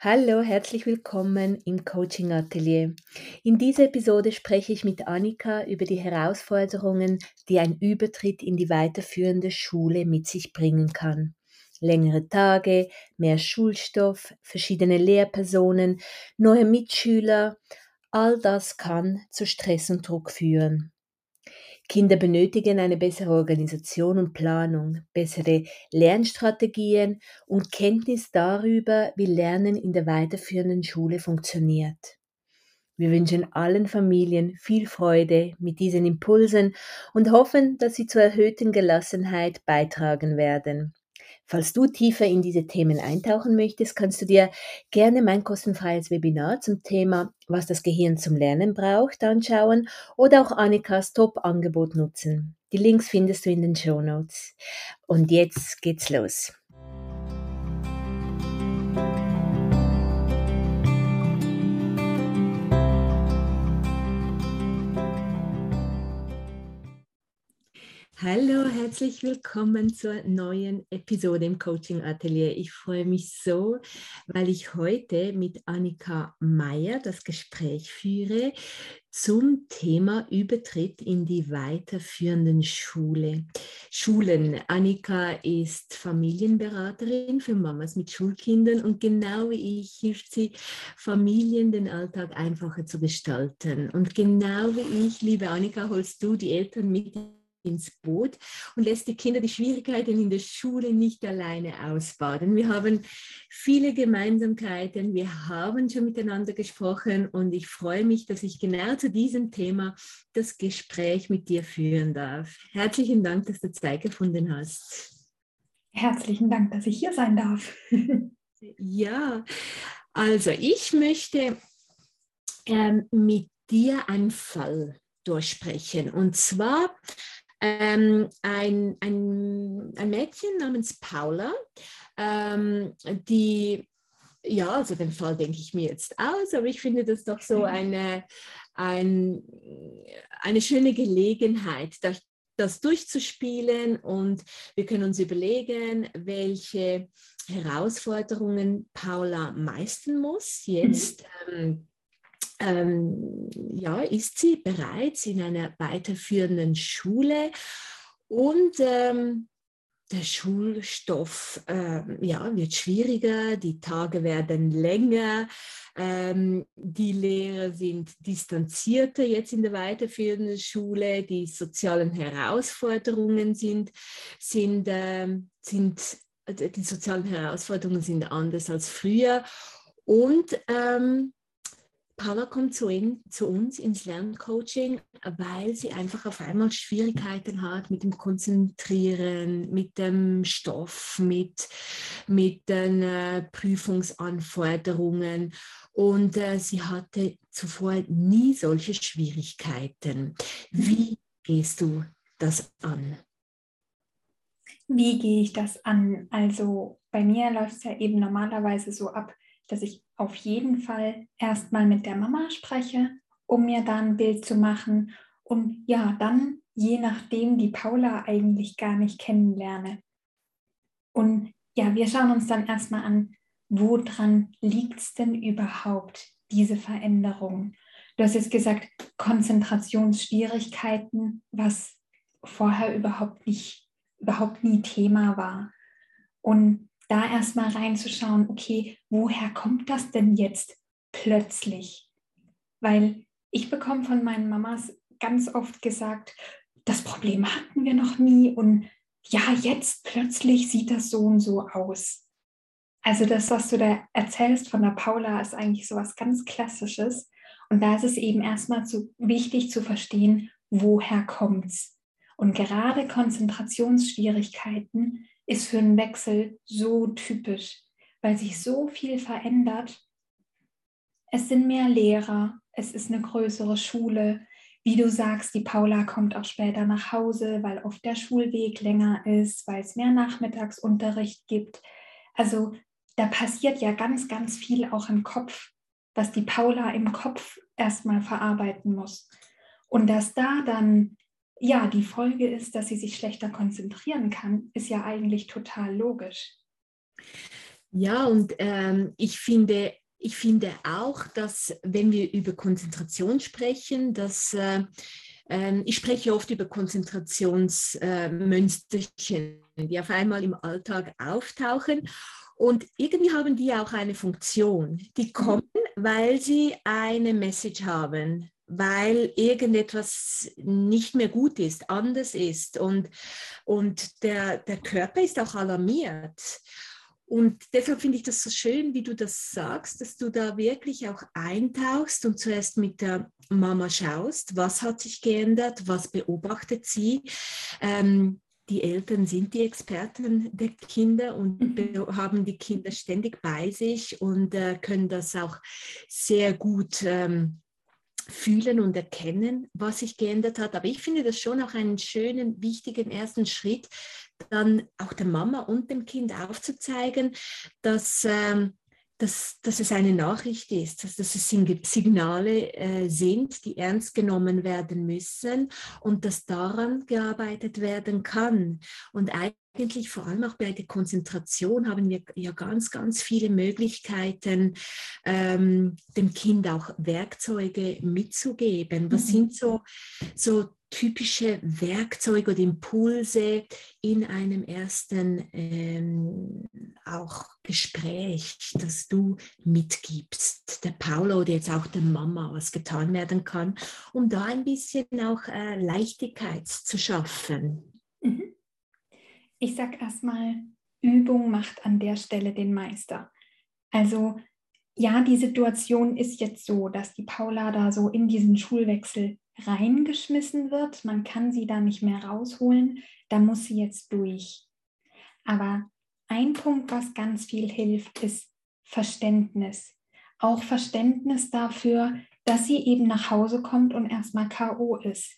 Hallo, herzlich willkommen im Coaching Atelier. In dieser Episode spreche ich mit Annika über die Herausforderungen, die ein Übertritt in die weiterführende Schule mit sich bringen kann. Längere Tage, mehr Schulstoff, verschiedene Lehrpersonen, neue Mitschüler, all das kann zu Stress und Druck führen. Kinder benötigen eine bessere Organisation und Planung, bessere Lernstrategien und Kenntnis darüber, wie Lernen in der weiterführenden Schule funktioniert. Wir wünschen allen Familien viel Freude mit diesen Impulsen und hoffen, dass sie zur erhöhten Gelassenheit beitragen werden. Falls du tiefer in diese Themen eintauchen möchtest, kannst du dir gerne mein kostenfreies Webinar zum Thema Was das Gehirn zum Lernen braucht anschauen oder auch Annikas Top-Angebot nutzen. Die Links findest du in den Show Notes. Und jetzt geht's los. Hallo, herzlich willkommen zur neuen Episode im Coaching Atelier. Ich freue mich so, weil ich heute mit Annika Meyer das Gespräch führe zum Thema Übertritt in die weiterführenden Schule. Schulen. Annika ist Familienberaterin für Mamas mit Schulkindern und genau wie ich hilft sie Familien den Alltag einfacher zu gestalten. Und genau wie ich, liebe Annika, holst du die Eltern mit ins Boot und lässt die Kinder die Schwierigkeiten in der Schule nicht alleine ausbaden. Wir haben viele Gemeinsamkeiten, wir haben schon miteinander gesprochen und ich freue mich, dass ich genau zu diesem Thema das Gespräch mit dir führen darf. Herzlichen Dank, dass du Zeit gefunden hast. Herzlichen Dank, dass ich hier sein darf. ja, also ich möchte ähm, mit dir einen Fall durchsprechen. Und zwar ähm, ein, ein, ein Mädchen namens Paula, ähm, die, ja, also den Fall denke ich mir jetzt aus, aber ich finde das doch so eine, ein, eine schöne Gelegenheit, das, das durchzuspielen und wir können uns überlegen, welche Herausforderungen Paula meistern muss jetzt. Ähm, ähm, ja, ist sie bereits in einer weiterführenden Schule und ähm, der Schulstoff äh, ja, wird schwieriger, die Tage werden länger, ähm, die Lehrer sind distanzierter jetzt in der weiterführenden Schule, die sozialen Herausforderungen sind, sind, äh, sind die sozialen Herausforderungen sind anders als früher und ähm, Paula kommt zu, in, zu, uns ins Lerncoaching, weil sie einfach auf einmal Schwierigkeiten hat mit dem Konzentrieren, mit dem Stoff, mit, mit den äh, Prüfungsanforderungen. Und äh, sie hatte zuvor nie solche Schwierigkeiten. Wie gehst du das an? Wie gehe ich das an? Also bei mir läuft es ja eben normalerweise so ab, dass ich auf jeden Fall erstmal mit der Mama spreche, um mir da ein Bild zu machen und ja, dann je nachdem die Paula eigentlich gar nicht kennenlerne. Und ja, wir schauen uns dann erstmal an, woran liegt es denn überhaupt, diese Veränderung? Du hast jetzt gesagt, Konzentrationsschwierigkeiten, was vorher überhaupt nicht, überhaupt nie Thema war. Und da erstmal reinzuschauen, okay, woher kommt das denn jetzt plötzlich? Weil ich bekomme von meinen Mamas ganz oft gesagt, das Problem hatten wir noch nie und ja, jetzt plötzlich sieht das so und so aus. Also das, was du da erzählst von der Paula, ist eigentlich so was ganz Klassisches. Und da ist es eben erstmal zu, wichtig zu verstehen, woher kommt es. Und gerade Konzentrationsschwierigkeiten ist für einen Wechsel so typisch, weil sich so viel verändert. Es sind mehr Lehrer, es ist eine größere Schule. Wie du sagst, die Paula kommt auch später nach Hause, weil oft der Schulweg länger ist, weil es mehr Nachmittagsunterricht gibt. Also da passiert ja ganz, ganz viel auch im Kopf, was die Paula im Kopf erstmal verarbeiten muss. Und dass da dann ja, die Folge ist, dass sie sich schlechter konzentrieren kann, ist ja eigentlich total logisch. Ja, und ähm, ich finde, ich finde auch, dass wenn wir über Konzentration sprechen, dass äh, äh, ich spreche oft über Konzentrationsmönsterchen, äh, die auf einmal im Alltag auftauchen. Und irgendwie haben die auch eine Funktion. Die mhm. kommen, weil sie eine Message haben, weil irgendetwas nicht mehr gut ist, anders ist. Und, und der, der Körper ist auch alarmiert. Und deshalb finde ich das so schön, wie du das sagst, dass du da wirklich auch eintauchst und zuerst mit der Mama schaust, was hat sich geändert, was beobachtet sie. Ähm, die Eltern sind die Experten der Kinder und mhm. haben die Kinder ständig bei sich und äh, können das auch sehr gut ähm, fühlen und erkennen, was sich geändert hat. Aber ich finde das schon auch einen schönen, wichtigen ersten Schritt, dann auch der Mama und dem Kind aufzuzeigen, dass, ähm, dass, dass es eine Nachricht ist, dass, dass es Signale äh, sind, die ernst genommen werden müssen und dass daran gearbeitet werden kann. Und eigentlich vor allem auch bei der Konzentration haben wir ja ganz, ganz viele Möglichkeiten, ähm, dem Kind auch Werkzeuge mitzugeben. Was mhm. sind so, so typische Werkzeuge oder Impulse in einem ersten ähm, auch Gespräch, das du mitgibst, der Paula oder jetzt auch der Mama, was getan werden kann, um da ein bisschen auch äh, Leichtigkeit zu schaffen? Mhm. Ich sage erstmal, Übung macht an der Stelle den Meister. Also ja, die Situation ist jetzt so, dass die Paula da so in diesen Schulwechsel reingeschmissen wird. Man kann sie da nicht mehr rausholen. Da muss sie jetzt durch. Aber ein Punkt, was ganz viel hilft, ist Verständnis. Auch Verständnis dafür, dass sie eben nach Hause kommt und erstmal KO ist.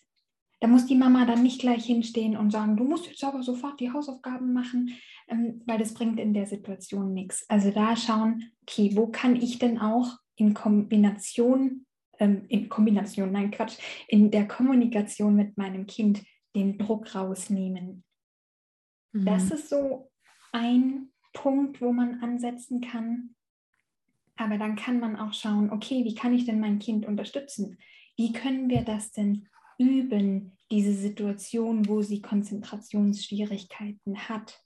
Da muss die Mama dann nicht gleich hinstehen und sagen, du musst jetzt aber sofort die Hausaufgaben machen, ähm, weil das bringt in der Situation nichts. Also da schauen, okay, wo kann ich denn auch in Kombination ähm, in Kombination, nein Quatsch, in der Kommunikation mit meinem Kind den Druck rausnehmen. Mhm. Das ist so ein Punkt, wo man ansetzen kann. Aber dann kann man auch schauen, okay, wie kann ich denn mein Kind unterstützen? Wie können wir das denn üben, diese Situation, wo sie Konzentrationsschwierigkeiten hat?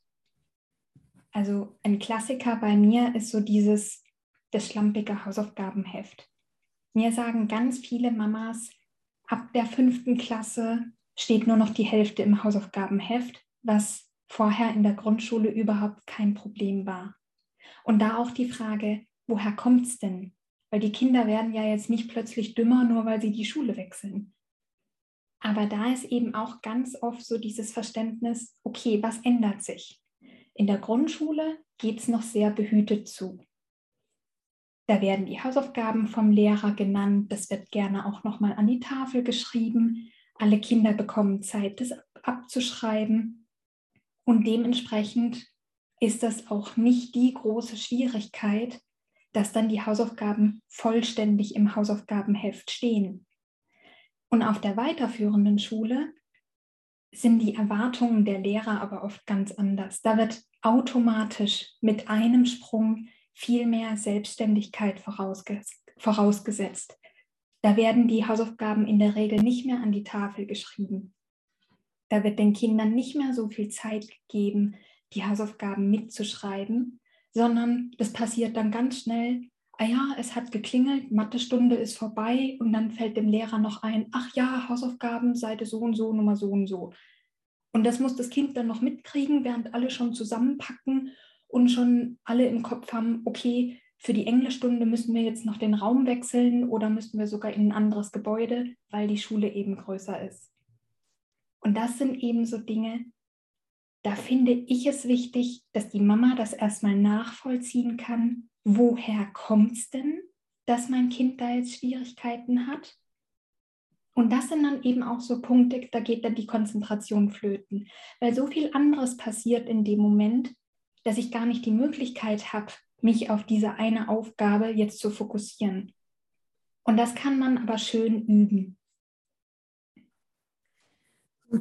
Also ein Klassiker bei mir ist so dieses, das schlampige Hausaufgabenheft. Mir sagen ganz viele Mamas, ab der fünften Klasse steht nur noch die Hälfte im Hausaufgabenheft, was vorher in der Grundschule überhaupt kein Problem war. Und da auch die Frage, woher kommt es denn? Weil die Kinder werden ja jetzt nicht plötzlich dümmer, nur weil sie die Schule wechseln. Aber da ist eben auch ganz oft so dieses Verständnis, okay, was ändert sich? In der Grundschule geht es noch sehr behütet zu. Da werden die Hausaufgaben vom Lehrer genannt. Das wird gerne auch nochmal an die Tafel geschrieben. Alle Kinder bekommen Zeit, das abzuschreiben. Und dementsprechend ist das auch nicht die große Schwierigkeit, dass dann die Hausaufgaben vollständig im Hausaufgabenheft stehen. Und auf der weiterführenden Schule sind die Erwartungen der Lehrer aber oft ganz anders. Da wird automatisch mit einem Sprung viel mehr Selbstständigkeit vorausges vorausgesetzt. Da werden die Hausaufgaben in der Regel nicht mehr an die Tafel geschrieben. Da wird den Kindern nicht mehr so viel Zeit gegeben, die Hausaufgaben mitzuschreiben, sondern das passiert dann ganz schnell. Ah ja, es hat geklingelt, Mathestunde ist vorbei und dann fällt dem Lehrer noch ein, ach ja, Hausaufgaben, Seite so und so, Nummer so und so. Und das muss das Kind dann noch mitkriegen, während alle schon zusammenpacken und schon alle im Kopf haben, okay, für die Englischstunde müssen wir jetzt noch den Raum wechseln oder müssen wir sogar in ein anderes Gebäude, weil die Schule eben größer ist. Und das sind eben so Dinge, da finde ich es wichtig, dass die Mama das erstmal nachvollziehen kann, woher kommt es denn, dass mein Kind da jetzt Schwierigkeiten hat. Und das sind dann eben auch so Punkte, da geht dann die Konzentration flöten, weil so viel anderes passiert in dem Moment, dass ich gar nicht die Möglichkeit habe, mich auf diese eine Aufgabe jetzt zu fokussieren. Und das kann man aber schön üben.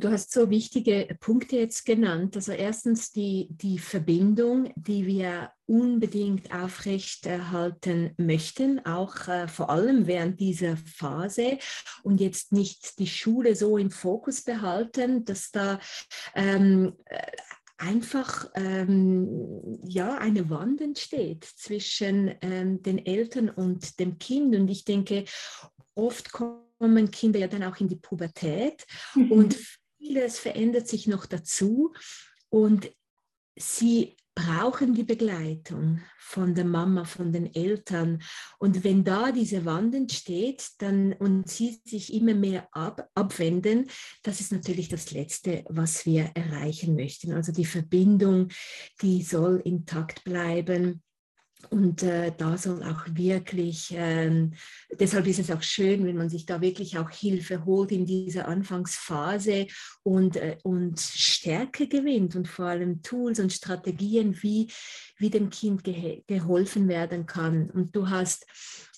Du hast so wichtige Punkte jetzt genannt. Also erstens die, die Verbindung, die wir unbedingt aufrechterhalten möchten, auch äh, vor allem während dieser Phase und jetzt nicht die Schule so im Fokus behalten, dass da ähm, einfach ähm, ja, eine Wand entsteht zwischen ähm, den Eltern und dem Kind. Und ich denke, oft kommen Kinder ja dann auch in die Pubertät mhm. und vieles verändert sich noch dazu. Und sie brauchen die Begleitung von der Mama, von den Eltern. Und wenn da diese Wand entsteht dann, und sie sich immer mehr ab, abwenden, das ist natürlich das Letzte, was wir erreichen möchten. Also die Verbindung, die soll intakt bleiben. Und äh, da soll auch wirklich, ähm, deshalb ist es auch schön, wenn man sich da wirklich auch Hilfe holt in dieser Anfangsphase und, äh, und Stärke gewinnt und vor allem Tools und Strategien, wie, wie dem Kind ge geholfen werden kann. Und du hast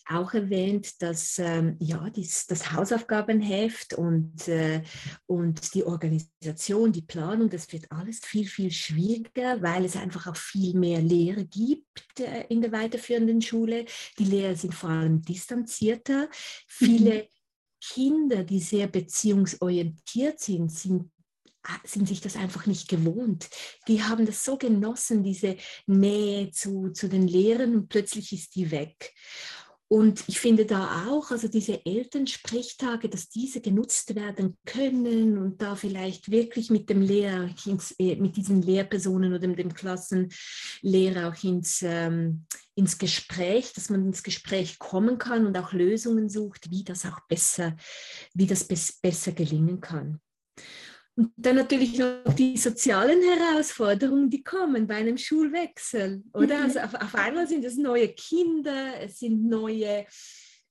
auch erwähnt, dass ähm, ja, dies, das Hausaufgabenheft und, äh, und die Organisation, die Planung, das wird alles viel, viel schwieriger, weil es einfach auch viel mehr Lehre gibt äh, in der weiterführenden Schule. Die Lehrer sind vor allem distanzierter. Viele mhm. Kinder, die sehr beziehungsorientiert sind, sind sind sich das einfach nicht gewohnt. Die haben das so genossen, diese Nähe zu, zu den Lehrern und plötzlich ist die weg. Und ich finde da auch, also diese Elternsprechtage, dass diese genutzt werden können und da vielleicht wirklich mit dem Lehrer, ins, äh, mit diesen Lehrpersonen oder dem Klassenlehrer auch ins, ähm, ins Gespräch, dass man ins Gespräch kommen kann und auch Lösungen sucht, wie das auch besser, wie das besser gelingen kann. Und dann natürlich noch die sozialen Herausforderungen, die kommen bei einem Schulwechsel, oder? Also auf, auf, einmal sind es neue Kinder, es sind neue,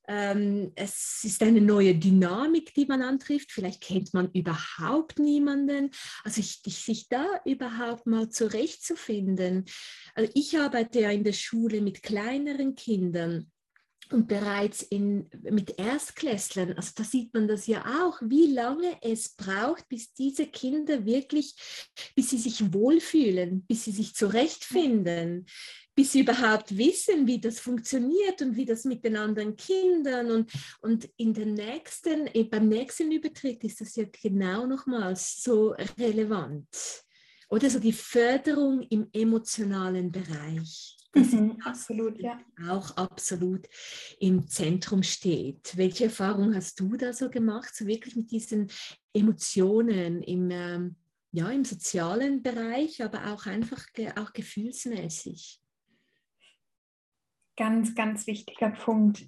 ähm, es ist eine neue Dynamik, die man antrifft. Vielleicht kennt man überhaupt niemanden. Also ich, ich, sich da überhaupt mal zurechtzufinden. Also ich arbeite ja in der Schule mit kleineren Kindern und bereits in, mit Erstklässlern, also da sieht man das ja auch, wie lange es braucht, bis diese Kinder wirklich, bis sie sich wohlfühlen, bis sie sich zurechtfinden, bis sie überhaupt wissen, wie das funktioniert und wie das mit den anderen Kindern und, und in der nächsten, eh, beim nächsten Übertritt ist das ja genau nochmals so relevant. Oder so die Förderung im emotionalen Bereich. Das mhm, absolut, ja. Auch absolut im Zentrum steht. Welche Erfahrung hast du da so gemacht, so wirklich mit diesen Emotionen im, ähm, ja, im sozialen Bereich, aber auch einfach ge auch gefühlsmäßig? Ganz, ganz wichtiger Punkt.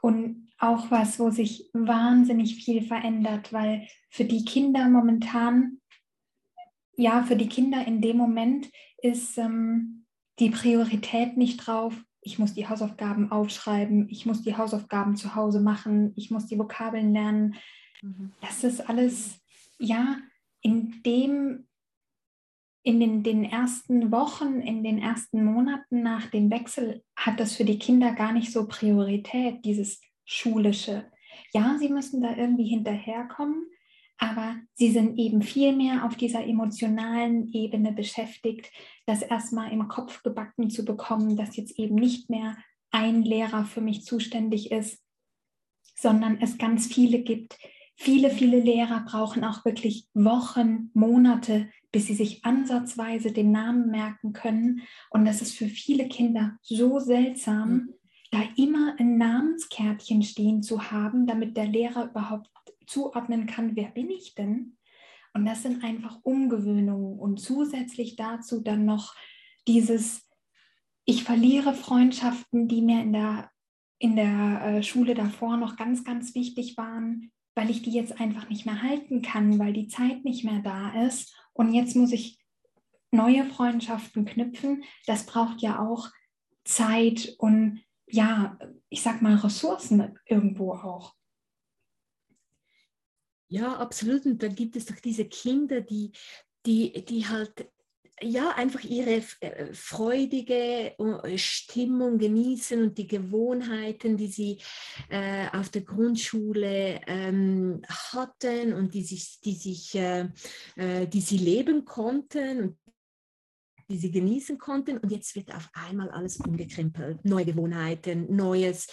Und auch was, wo sich wahnsinnig viel verändert, weil für die Kinder momentan, ja, für die Kinder in dem Moment ist ähm, die Priorität nicht drauf, ich muss die Hausaufgaben aufschreiben, ich muss die Hausaufgaben zu Hause machen, ich muss die Vokabeln lernen. Mhm. Das ist alles, ja, in dem, in den, den ersten Wochen, in den ersten Monaten nach dem Wechsel hat das für die Kinder gar nicht so Priorität, dieses Schulische. Ja, sie müssen da irgendwie hinterherkommen, aber sie sind eben viel mehr auf dieser emotionalen Ebene beschäftigt, das erstmal im Kopf gebacken zu bekommen, dass jetzt eben nicht mehr ein Lehrer für mich zuständig ist, sondern es ganz viele gibt. Viele, viele Lehrer brauchen auch wirklich Wochen, Monate, bis sie sich ansatzweise den Namen merken können. Und das ist für viele Kinder so seltsam, mhm. da immer ein Namenskärtchen stehen zu haben, damit der Lehrer überhaupt zuordnen kann, wer bin ich denn? Und das sind einfach Umgewöhnungen und zusätzlich dazu dann noch dieses, ich verliere Freundschaften, die mir in der, in der äh, Schule davor noch ganz, ganz wichtig waren, weil ich die jetzt einfach nicht mehr halten kann, weil die Zeit nicht mehr da ist. Und jetzt muss ich neue Freundschaften knüpfen. Das braucht ja auch Zeit und ja, ich sag mal Ressourcen irgendwo auch. Ja, absolut. Und dann gibt es doch diese Kinder, die, die, die halt ja, einfach ihre äh, freudige äh, Stimmung genießen und die Gewohnheiten, die sie äh, auf der Grundschule ähm, hatten und die, sich, die, sich, äh, äh, die sie leben konnten und die sie genießen konnten. Und jetzt wird auf einmal alles umgekrempelt. Neue Gewohnheiten, Neues,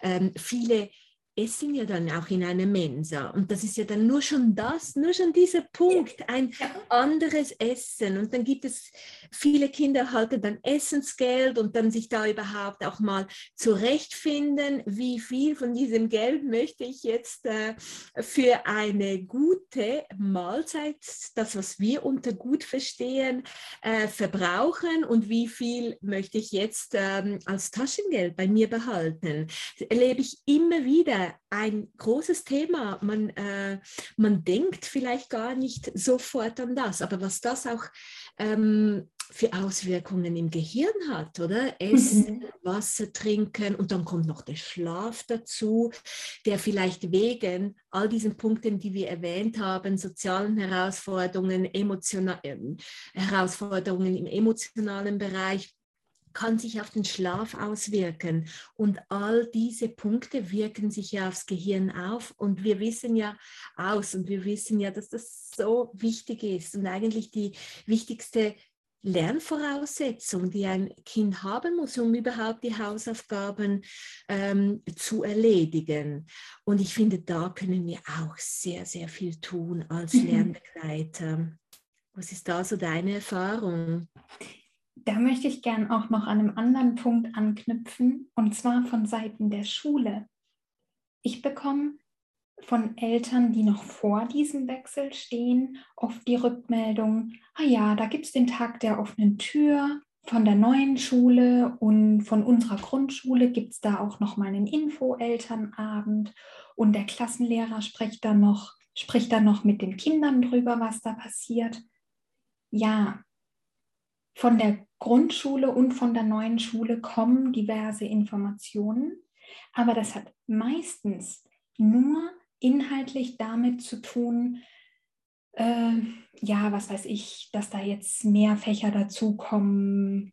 ähm, viele essen ja dann auch in einer Mensa. Und das ist ja dann nur schon das, nur schon dieser Punkt, ein anderes Essen. Und dann gibt es viele Kinder erhalten dann Essensgeld und dann sich da überhaupt auch mal zurechtfinden, wie viel von diesem Geld möchte ich jetzt äh, für eine gute Mahlzeit, das was wir unter gut verstehen, äh, verbrauchen und wie viel möchte ich jetzt ähm, als Taschengeld bei mir behalten. Das erlebe ich immer wieder ein großes Thema. Man, äh, man denkt vielleicht gar nicht sofort an das, aber was das auch ähm, für Auswirkungen im Gehirn hat, oder? Essen, mhm. Wasser trinken und dann kommt noch der Schlaf dazu, der vielleicht wegen all diesen Punkten, die wir erwähnt haben, sozialen Herausforderungen, emotional, äh, Herausforderungen im emotionalen Bereich, kann sich auf den Schlaf auswirken. Und all diese Punkte wirken sich ja aufs Gehirn auf. Und wir wissen ja aus und wir wissen ja, dass das so wichtig ist und eigentlich die wichtigste Lernvoraussetzung, die ein Kind haben muss, um überhaupt die Hausaufgaben ähm, zu erledigen. Und ich finde, da können wir auch sehr, sehr viel tun als mhm. Lernbegleiter. Was ist da so deine Erfahrung? Da möchte ich gern auch noch an einem anderen Punkt anknüpfen, und zwar von Seiten der Schule. Ich bekomme von Eltern, die noch vor diesem Wechsel stehen, oft die Rückmeldung, ah ja, da gibt es den Tag der offenen Tür von der neuen Schule und von unserer Grundschule gibt es da auch noch mal einen Info-Elternabend und der Klassenlehrer spricht dann noch, spricht dann noch mit den Kindern drüber, was da passiert. Ja, von der Grundschule und von der neuen Schule kommen diverse Informationen, aber das hat meistens nur inhaltlich damit zu tun, äh, ja, was weiß ich, dass da jetzt mehr Fächer dazukommen,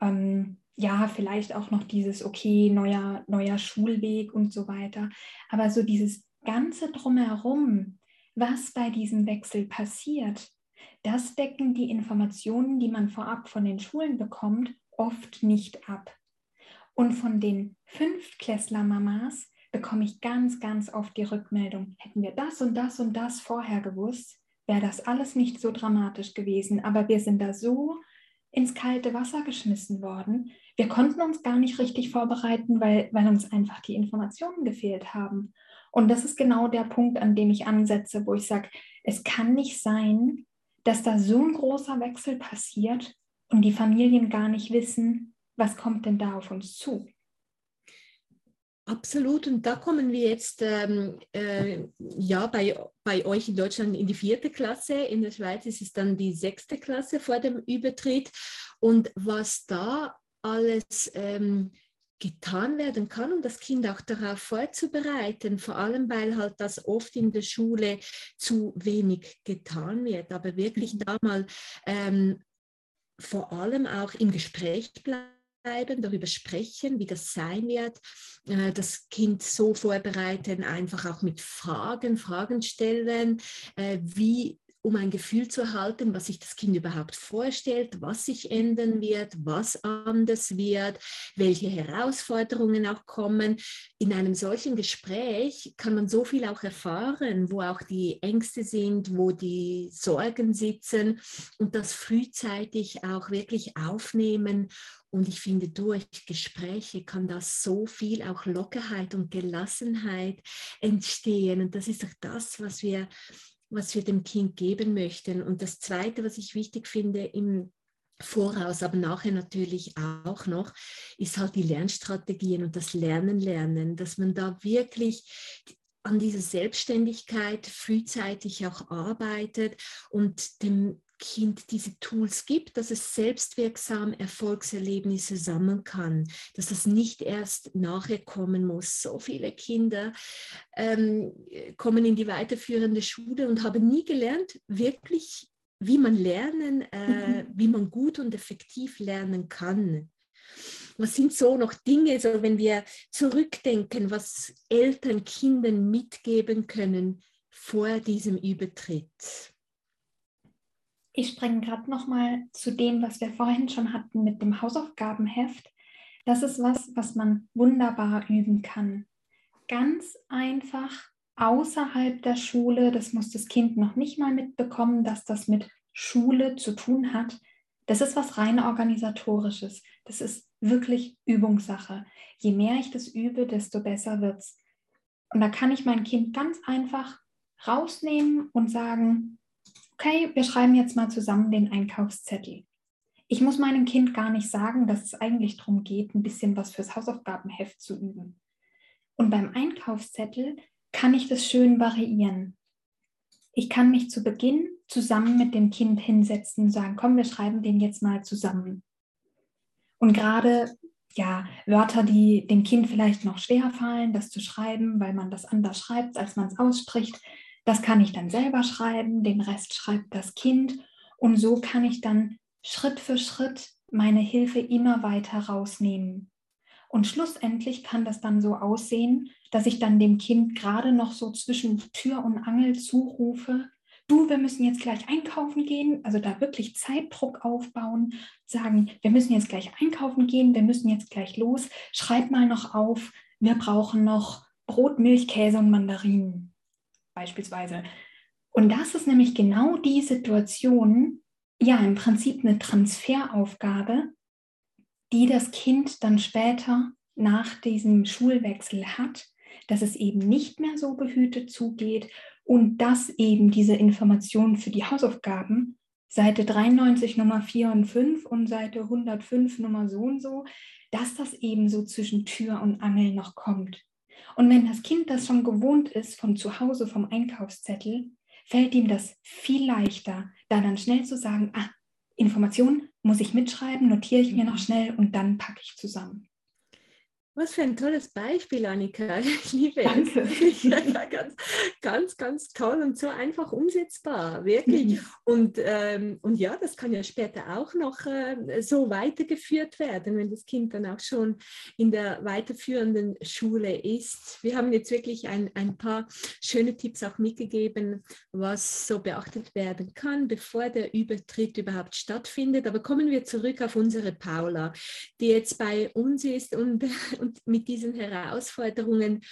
ähm, ja, vielleicht auch noch dieses, okay, neuer, neuer Schulweg und so weiter. Aber so dieses ganze drumherum, was bei diesem Wechsel passiert, das decken die Informationen, die man vorab von den Schulen bekommt, oft nicht ab. Und von den Fünftklässler-Mamas bekomme ich ganz, ganz oft die Rückmeldung, hätten wir das und das und das vorher gewusst, wäre das alles nicht so dramatisch gewesen. Aber wir sind da so ins kalte Wasser geschmissen worden. Wir konnten uns gar nicht richtig vorbereiten, weil, weil uns einfach die Informationen gefehlt haben. Und das ist genau der Punkt, an dem ich ansetze, wo ich sage, es kann nicht sein, dass da so ein großer Wechsel passiert und die Familien gar nicht wissen, was kommt denn da auf uns zu. Absolut. Und da kommen wir jetzt ähm, äh, ja bei, bei euch in Deutschland in die vierte Klasse. In der Schweiz ist es dann die sechste Klasse vor dem Übertritt. Und was da alles ähm, getan werden kann, um das Kind auch darauf vorzubereiten, vor allem weil halt das oft in der Schule zu wenig getan wird, aber wirklich mhm. da mal ähm, vor allem auch im Gespräch bleiben, darüber sprechen, wie das sein wird, äh, das Kind so vorbereiten, einfach auch mit Fragen, Fragen stellen, äh, wie um ein Gefühl zu erhalten, was sich das Kind überhaupt vorstellt, was sich ändern wird, was anders wird, welche Herausforderungen auch kommen. In einem solchen Gespräch kann man so viel auch erfahren, wo auch die Ängste sind, wo die Sorgen sitzen und das frühzeitig auch wirklich aufnehmen und ich finde, durch Gespräche kann das so viel auch Lockerheit und Gelassenheit entstehen. Und das ist doch das, was wir was wir dem Kind geben möchten. Und das Zweite, was ich wichtig finde im Voraus, aber nachher natürlich auch noch, ist halt die Lernstrategien und das Lernen lernen, dass man da wirklich an dieser Selbstständigkeit frühzeitig auch arbeitet und dem Kind diese Tools gibt, dass es selbstwirksam Erfolgserlebnisse sammeln kann, dass das nicht erst nachher kommen muss. So viele Kinder ähm, kommen in die weiterführende Schule und haben nie gelernt, wirklich wie man lernen, äh, mhm. wie man gut und effektiv lernen kann. Was sind so noch Dinge, so wenn wir zurückdenken, was Eltern Kindern mitgeben können vor diesem Übertritt? Ich springe gerade noch mal zu dem, was wir vorhin schon hatten mit dem Hausaufgabenheft. Das ist was, was man wunderbar üben kann. Ganz einfach außerhalb der Schule, das muss das Kind noch nicht mal mitbekommen, dass das mit Schule zu tun hat. Das ist was rein organisatorisches. Das ist wirklich Übungssache. Je mehr ich das übe, desto besser wird es. Und da kann ich mein Kind ganz einfach rausnehmen und sagen, okay, wir schreiben jetzt mal zusammen den Einkaufszettel. Ich muss meinem Kind gar nicht sagen, dass es eigentlich darum geht, ein bisschen was fürs Hausaufgabenheft zu üben. Und beim Einkaufszettel kann ich das schön variieren. Ich kann mich zu Beginn zusammen mit dem Kind hinsetzen und sagen, komm, wir schreiben den jetzt mal zusammen. Und gerade ja, Wörter, die dem Kind vielleicht noch schwer fallen, das zu schreiben, weil man das anders schreibt, als man es ausspricht, das kann ich dann selber schreiben, den Rest schreibt das Kind. Und so kann ich dann Schritt für Schritt meine Hilfe immer weiter rausnehmen. Und schlussendlich kann das dann so aussehen, dass ich dann dem Kind gerade noch so zwischen Tür und Angel zurufe, du, wir müssen jetzt gleich einkaufen gehen, also da wirklich Zeitdruck aufbauen, sagen, wir müssen jetzt gleich einkaufen gehen, wir müssen jetzt gleich los, schreib mal noch auf, wir brauchen noch Brot, Milch, Käse und Mandarinen beispielsweise. Und das ist nämlich genau die Situation, ja, im Prinzip eine Transferaufgabe, die das Kind dann später nach diesem Schulwechsel hat, dass es eben nicht mehr so behütet zugeht und dass eben diese Informationen für die Hausaufgaben Seite 93 Nummer 4 und 5 und Seite 105 Nummer so und so, dass das eben so zwischen Tür und Angel noch kommt. Und wenn das Kind das schon gewohnt ist von zu Hause vom Einkaufszettel, fällt ihm das viel leichter, da dann schnell zu sagen, ah, Information muss ich mitschreiben, notiere ich mir noch mhm. schnell und dann packe ich zusammen. Was für ein tolles Beispiel, Annika. Ich liebe Danke. es. Ja, ganz, ganz, ganz toll und so einfach umsetzbar, wirklich. Mhm. Und, ähm, und ja, das kann ja später auch noch äh, so weitergeführt werden, wenn das Kind dann auch schon in der weiterführenden Schule ist. Wir haben jetzt wirklich ein, ein paar schöne Tipps auch mitgegeben, was so beachtet werden kann, bevor der Übertritt überhaupt stattfindet. Aber kommen wir zurück auf unsere Paula, die jetzt bei uns ist und, und und mit diesen Herausforderungen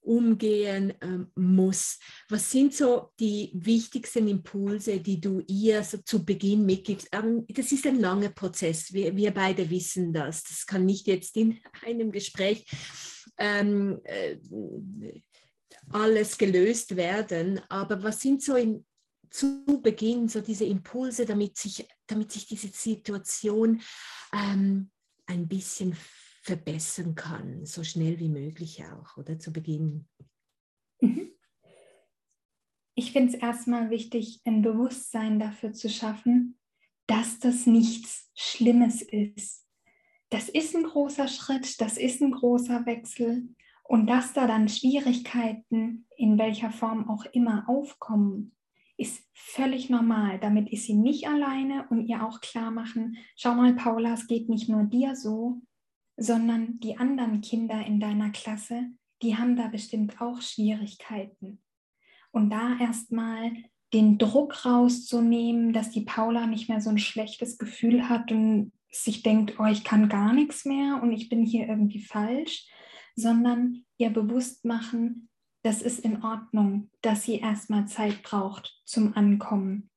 umgehen ähm, muss. Was sind so die wichtigsten Impulse, die du ihr so zu Beginn mitgibst? Ähm, das ist ein langer Prozess. Wir, wir beide wissen das. Das kann nicht jetzt in einem Gespräch ähm, äh, alles gelöst werden. Aber was sind so in, zu Beginn so diese Impulse, damit sich, damit sich diese Situation ähm, ein bisschen verbessern kann, so schnell wie möglich auch, oder zu Beginn. Mhm. Ich finde es erstmal wichtig, ein Bewusstsein dafür zu schaffen, dass das nichts Schlimmes ist. Das ist ein großer Schritt, das ist ein großer Wechsel und dass da dann Schwierigkeiten in welcher Form auch immer aufkommen, ist völlig normal. Damit ist sie nicht alleine und ihr auch klar machen, schau mal, Paula, es geht nicht nur dir so, sondern die anderen Kinder in deiner Klasse, die haben da bestimmt auch Schwierigkeiten. Und da erstmal den Druck rauszunehmen, dass die Paula nicht mehr so ein schlechtes Gefühl hat und sich denkt, oh, ich kann gar nichts mehr und ich bin hier irgendwie falsch, sondern ihr bewusst machen, das ist in Ordnung, dass sie erstmal Zeit braucht zum Ankommen.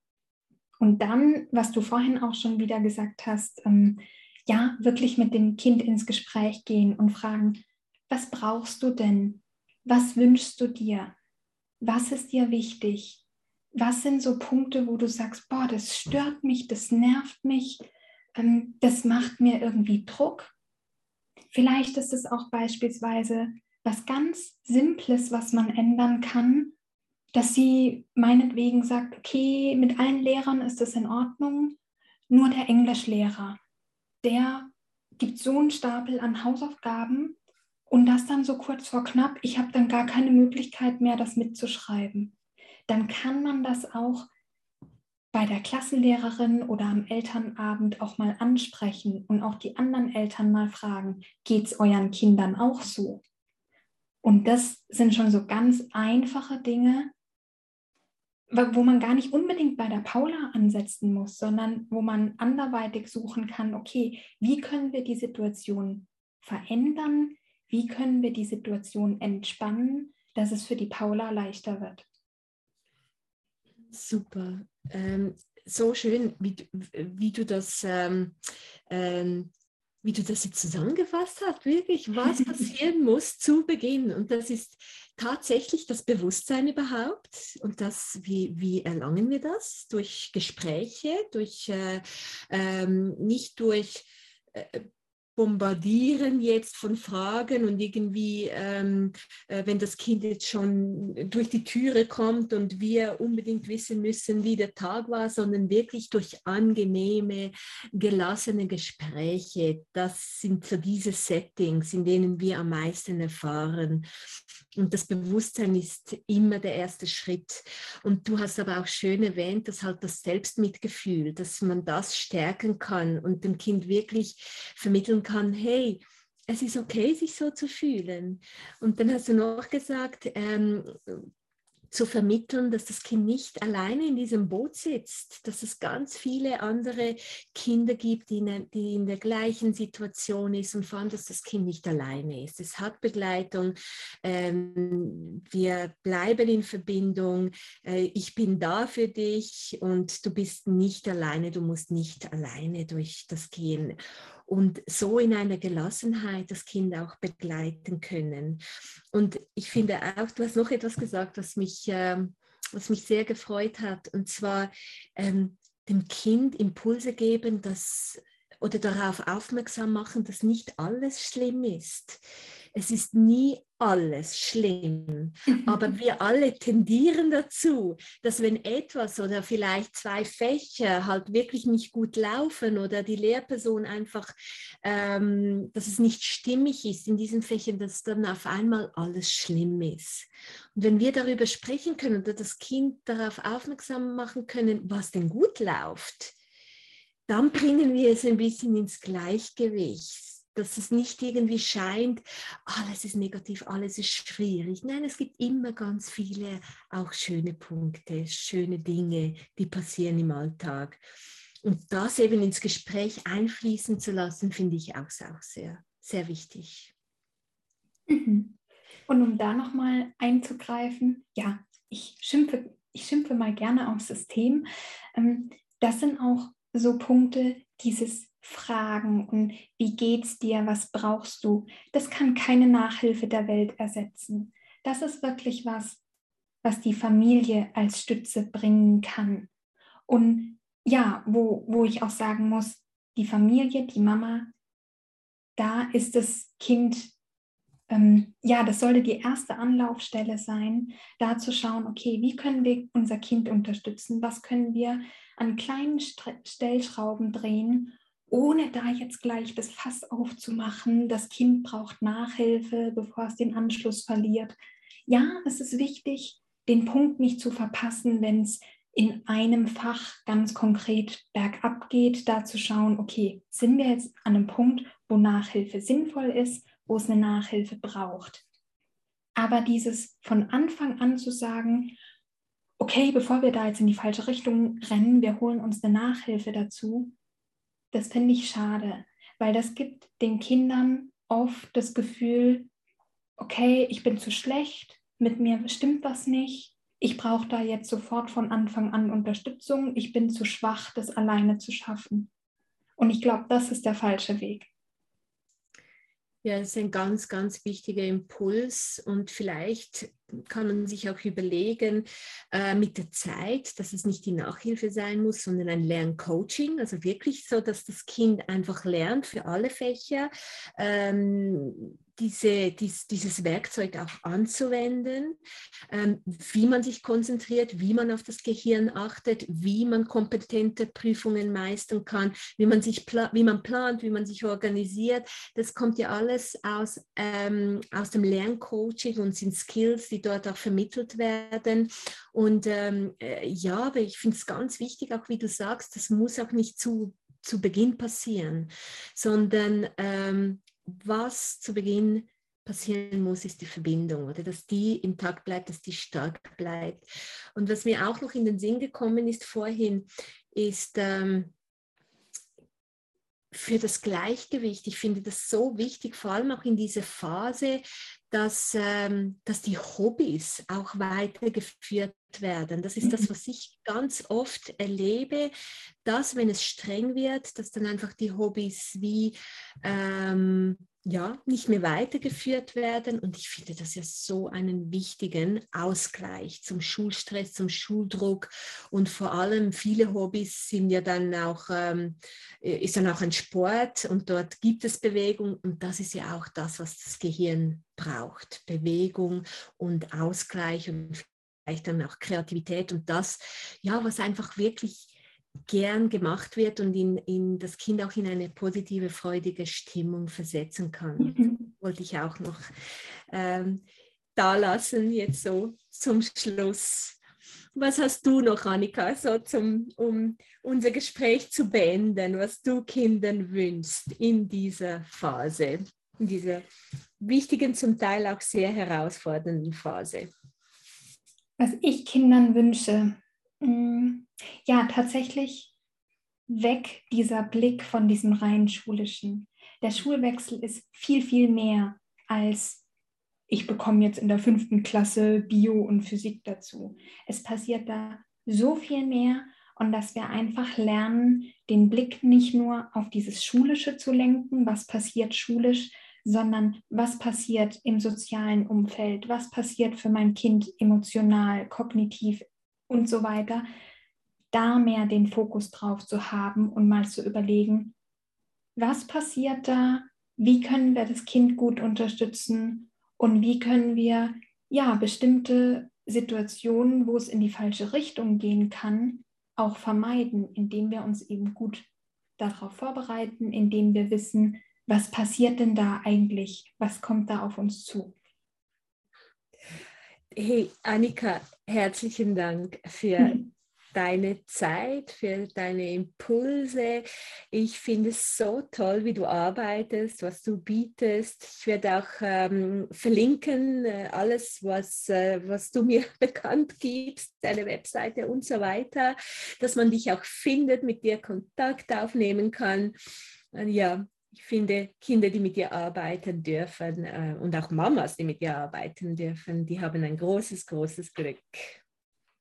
Und dann, was du vorhin auch schon wieder gesagt hast, ähm, ja, wirklich mit dem Kind ins Gespräch gehen und fragen, was brauchst du denn? Was wünschst du dir? Was ist dir wichtig? Was sind so Punkte, wo du sagst, boah, das stört mich, das nervt mich, ähm, das macht mir irgendwie Druck? Vielleicht ist es auch beispielsweise was ganz Simples, was man ändern kann, dass sie meinetwegen sagt, okay, mit allen Lehrern ist das in Ordnung, nur der Englischlehrer der gibt so einen Stapel an Hausaufgaben und das dann so kurz vor knapp, ich habe dann gar keine Möglichkeit mehr, das mitzuschreiben. Dann kann man das auch bei der Klassenlehrerin oder am Elternabend auch mal ansprechen und auch die anderen Eltern mal fragen, geht es euren Kindern auch so? Und das sind schon so ganz einfache Dinge, wo man gar nicht unbedingt bei der Paula ansetzen muss, sondern wo man anderweitig suchen kann, okay, wie können wir die Situation verändern? Wie können wir die Situation entspannen, dass es für die Paula leichter wird? Super. Ähm, so schön, wie, wie du das ähm, ähm, wie du das jetzt zusammengefasst hast, wirklich, was passieren muss zu Beginn. Und das ist tatsächlich das Bewusstsein überhaupt. Und das, wie, wie erlangen wir das? Durch Gespräche, durch äh, ähm, nicht durch äh, bombardieren jetzt von Fragen und irgendwie, ähm, äh, wenn das Kind jetzt schon durch die Türe kommt und wir unbedingt wissen müssen, wie der Tag war, sondern wirklich durch angenehme, gelassene Gespräche. Das sind so diese Settings, in denen wir am meisten erfahren. Und das Bewusstsein ist immer der erste Schritt. Und du hast aber auch schön erwähnt, dass halt das Selbstmitgefühl, dass man das stärken kann und dem Kind wirklich vermitteln kann, hey, es ist okay, sich so zu fühlen. Und dann hast du noch gesagt, ähm, zu vermitteln, dass das Kind nicht alleine in diesem Boot sitzt, dass es ganz viele andere Kinder gibt, die in, die in der gleichen Situation ist und vor allem, dass das Kind nicht alleine ist. Es hat Begleitung, ähm, wir bleiben in Verbindung, äh, ich bin da für dich und du bist nicht alleine, du musst nicht alleine durch das gehen und so in einer Gelassenheit das Kind auch begleiten können. Und ich finde auch, du hast noch etwas gesagt, was mich, äh, was mich sehr gefreut hat, und zwar ähm, dem Kind Impulse geben, dass oder darauf aufmerksam machen, dass nicht alles schlimm ist. Es ist nie alles schlimm. Aber wir alle tendieren dazu, dass wenn etwas oder vielleicht zwei Fächer halt wirklich nicht gut laufen oder die Lehrperson einfach, ähm, dass es nicht stimmig ist in diesen Fächern, dass dann auf einmal alles schlimm ist. Und wenn wir darüber sprechen können oder das Kind darauf aufmerksam machen können, was denn gut läuft, dann bringen wir es ein bisschen ins Gleichgewicht dass es nicht irgendwie scheint, alles ist negativ, alles ist schwierig. Nein, es gibt immer ganz viele auch schöne Punkte, schöne Dinge, die passieren im Alltag. Und das eben ins Gespräch einfließen zu lassen, finde ich auch, auch sehr, sehr wichtig. Mhm. Und um da nochmal einzugreifen, ja, ich schimpfe, ich schimpfe mal gerne aufs System. Ähm, das sind auch so Punkte, dieses Fragen und wie geht's dir, was brauchst du, das kann keine Nachhilfe der Welt ersetzen. Das ist wirklich was, was die Familie als Stütze bringen kann. Und ja, wo, wo ich auch sagen muss, die Familie, die Mama, da ist das Kind, ähm, ja, das sollte die erste Anlaufstelle sein, da zu schauen, okay, wie können wir unser Kind unterstützen, was können wir an kleinen Stellschrauben drehen, ohne da jetzt gleich das Fass aufzumachen, das Kind braucht Nachhilfe, bevor es den Anschluss verliert. Ja, es ist wichtig, den Punkt nicht zu verpassen, wenn es in einem Fach ganz konkret bergab geht, da zu schauen, okay, sind wir jetzt an einem Punkt, wo Nachhilfe sinnvoll ist, wo es eine Nachhilfe braucht. Aber dieses von Anfang an zu sagen, okay, bevor wir da jetzt in die falsche Richtung rennen, wir holen uns eine Nachhilfe dazu, das finde ich schade, weil das gibt den Kindern oft das Gefühl, okay, ich bin zu schlecht, mit mir stimmt was nicht, ich brauche da jetzt sofort von Anfang an Unterstützung, ich bin zu schwach, das alleine zu schaffen. Und ich glaube, das ist der falsche Weg. Ja, das ist ein ganz, ganz wichtiger Impuls und vielleicht kann man sich auch überlegen äh, mit der Zeit, dass es nicht die Nachhilfe sein muss, sondern ein Lerncoaching, also wirklich so, dass das Kind einfach lernt für alle Fächer. Ähm, diese, dies, dieses Werkzeug auch anzuwenden, ähm, wie man sich konzentriert, wie man auf das Gehirn achtet, wie man kompetente Prüfungen meistern kann, wie man sich wie man plant, wie man sich organisiert. Das kommt ja alles aus, ähm, aus dem Lerncoaching und sind Skills, die dort auch vermittelt werden. Und ähm, äh, ja, aber ich finde es ganz wichtig, auch wie du sagst, das muss auch nicht zu zu Beginn passieren, sondern ähm, was zu Beginn passieren muss, ist die Verbindung oder dass die intakt bleibt, dass die stark bleibt. Und was mir auch noch in den Sinn gekommen ist vorhin, ist ähm, für das Gleichgewicht. Ich finde das so wichtig, vor allem auch in dieser Phase, dass, ähm, dass die Hobbys auch weitergeführt werden. Das ist das, mhm. was ich ganz oft erlebe, dass wenn es streng wird, dass dann einfach die Hobbys wie ähm, ja, nicht mehr weitergeführt werden. Und ich finde das ja so einen wichtigen Ausgleich zum Schulstress, zum Schuldruck. Und vor allem viele Hobbys sind ja dann auch, ähm, ist dann auch ein Sport und dort gibt es Bewegung. Und das ist ja auch das, was das Gehirn braucht. Bewegung und Ausgleich und vielleicht dann auch Kreativität und das, ja, was einfach wirklich gern gemacht wird und in, in das Kind auch in eine positive, freudige Stimmung versetzen kann. Mhm. Wollte ich auch noch ähm, da lassen, jetzt so zum Schluss. Was hast du noch, Annika, so zum, um unser Gespräch zu beenden, was du Kindern wünschst in dieser Phase, in dieser wichtigen, zum Teil auch sehr herausfordernden Phase? Was ich Kindern wünsche, ja, tatsächlich weg dieser Blick von diesem rein schulischen. Der Schulwechsel ist viel, viel mehr als ich bekomme jetzt in der fünften Klasse Bio und Physik dazu. Es passiert da so viel mehr und dass wir einfach lernen, den Blick nicht nur auf dieses Schulische zu lenken, was passiert schulisch, sondern was passiert im sozialen Umfeld, was passiert für mein Kind emotional, kognitiv, und so weiter, da mehr den Fokus drauf zu haben und mal zu überlegen, was passiert da, wie können wir das Kind gut unterstützen? Und wie können wir ja bestimmte Situationen, wo es in die falsche Richtung gehen kann, auch vermeiden, indem wir uns eben gut darauf vorbereiten, indem wir wissen, was passiert denn da eigentlich, was kommt da auf uns zu. Hey Annika, herzlichen Dank für mhm. deine Zeit, für deine Impulse. Ich finde es so toll, wie du arbeitest, was du bietest. Ich werde auch ähm, verlinken, äh, alles, was, äh, was du mir bekannt gibst, deine Webseite und so weiter, dass man dich auch findet, mit dir Kontakt aufnehmen kann. Ja, ich finde, Kinder, die mit dir arbeiten dürfen äh, und auch Mamas, die mit dir arbeiten dürfen, die haben ein großes, großes Glück.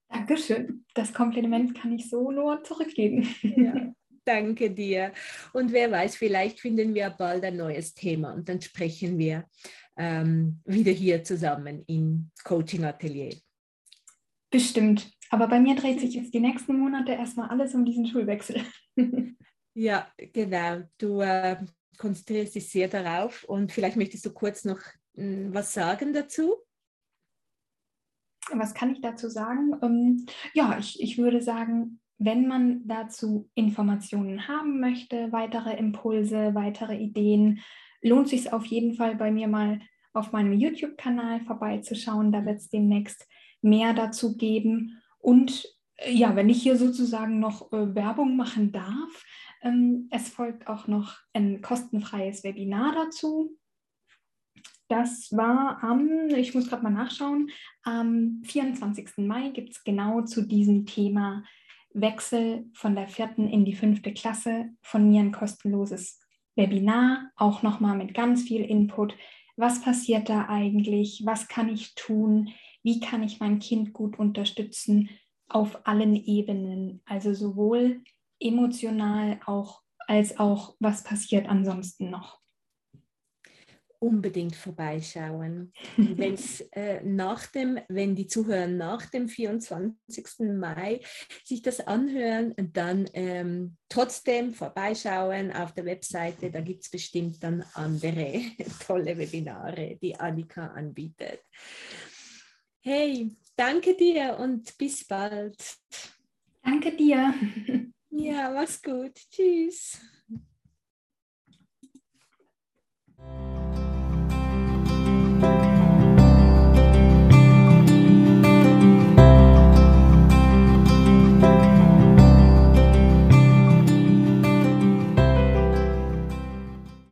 Dankeschön. Das Kompliment kann ich so nur zurückgeben. Ja, danke dir. Und wer weiß, vielleicht finden wir bald ein neues Thema und dann sprechen wir ähm, wieder hier zusammen im Coaching Atelier. Bestimmt. Aber bei mir dreht sich jetzt die nächsten Monate erstmal alles um diesen Schulwechsel. Ja, genau. Du äh, konzentrierst dich sehr darauf und vielleicht möchtest du kurz noch hm, was sagen dazu. Was kann ich dazu sagen? Ähm, ja, ich, ich würde sagen, wenn man dazu Informationen haben möchte, weitere Impulse, weitere Ideen, lohnt sich auf jeden Fall bei mir mal auf meinem YouTube-Kanal vorbeizuschauen. Da wird es demnächst mehr dazu geben. Und äh, ja, wenn ich hier sozusagen noch äh, Werbung machen darf, es folgt auch noch ein kostenfreies Webinar dazu. Das war am, ich muss gerade mal nachschauen, am 24. Mai gibt es genau zu diesem Thema Wechsel von der vierten in die fünfte Klasse von mir ein kostenloses Webinar, auch nochmal mit ganz viel Input. Was passiert da eigentlich? Was kann ich tun? Wie kann ich mein Kind gut unterstützen auf allen Ebenen? Also sowohl emotional auch als auch, was passiert ansonsten noch. unbedingt vorbeischauen. Wenn's, äh, nach dem, wenn die Zuhörer nach dem 24. Mai sich das anhören, dann ähm, trotzdem vorbeischauen auf der Webseite. Da gibt es bestimmt dann andere tolle Webinare, die Annika anbietet. Hey, danke dir und bis bald. Danke dir. Ja, mach's gut. Tschüss.